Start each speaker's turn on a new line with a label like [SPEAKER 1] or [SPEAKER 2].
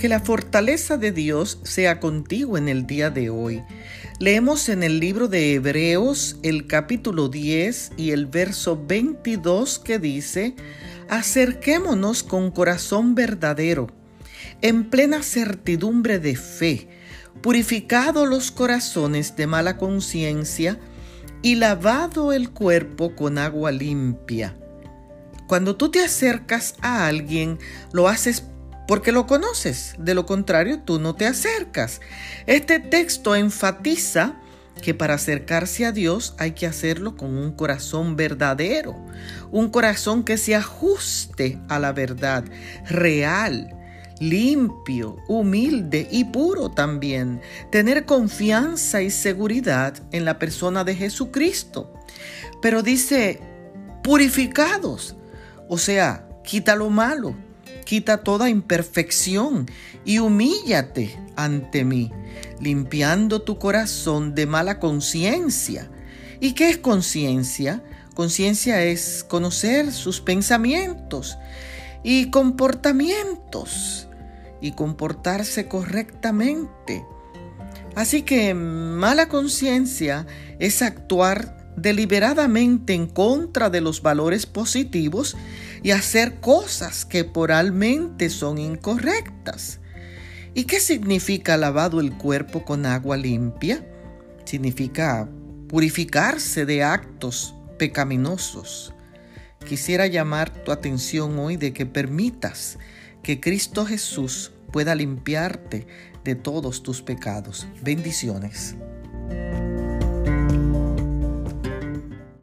[SPEAKER 1] Que la fortaleza de Dios sea contigo en el día de hoy. Leemos en el libro de Hebreos el capítulo 10 y el verso 22 que dice, acerquémonos con corazón verdadero, en plena certidumbre de fe, purificado los corazones de mala conciencia y lavado el cuerpo con agua limpia. Cuando tú te acercas a alguien, lo haces porque lo conoces, de lo contrario tú no te acercas. Este texto enfatiza que para acercarse a Dios hay que hacerlo con un corazón verdadero, un corazón que se ajuste a la verdad, real, limpio, humilde y puro también. Tener confianza y seguridad en la persona de Jesucristo. Pero dice, purificados, o sea, quita lo malo quita toda imperfección y humíllate ante mí, limpiando tu corazón de mala conciencia. ¿Y qué es conciencia? Conciencia es conocer sus pensamientos y comportamientos y comportarse correctamente. Así que mala conciencia es actuar deliberadamente en contra de los valores positivos y hacer cosas que moralmente son incorrectas. ¿Y qué significa lavado el cuerpo con agua limpia? Significa purificarse de actos pecaminosos. Quisiera llamar tu atención hoy de que permitas que Cristo Jesús pueda limpiarte de todos tus pecados. Bendiciones.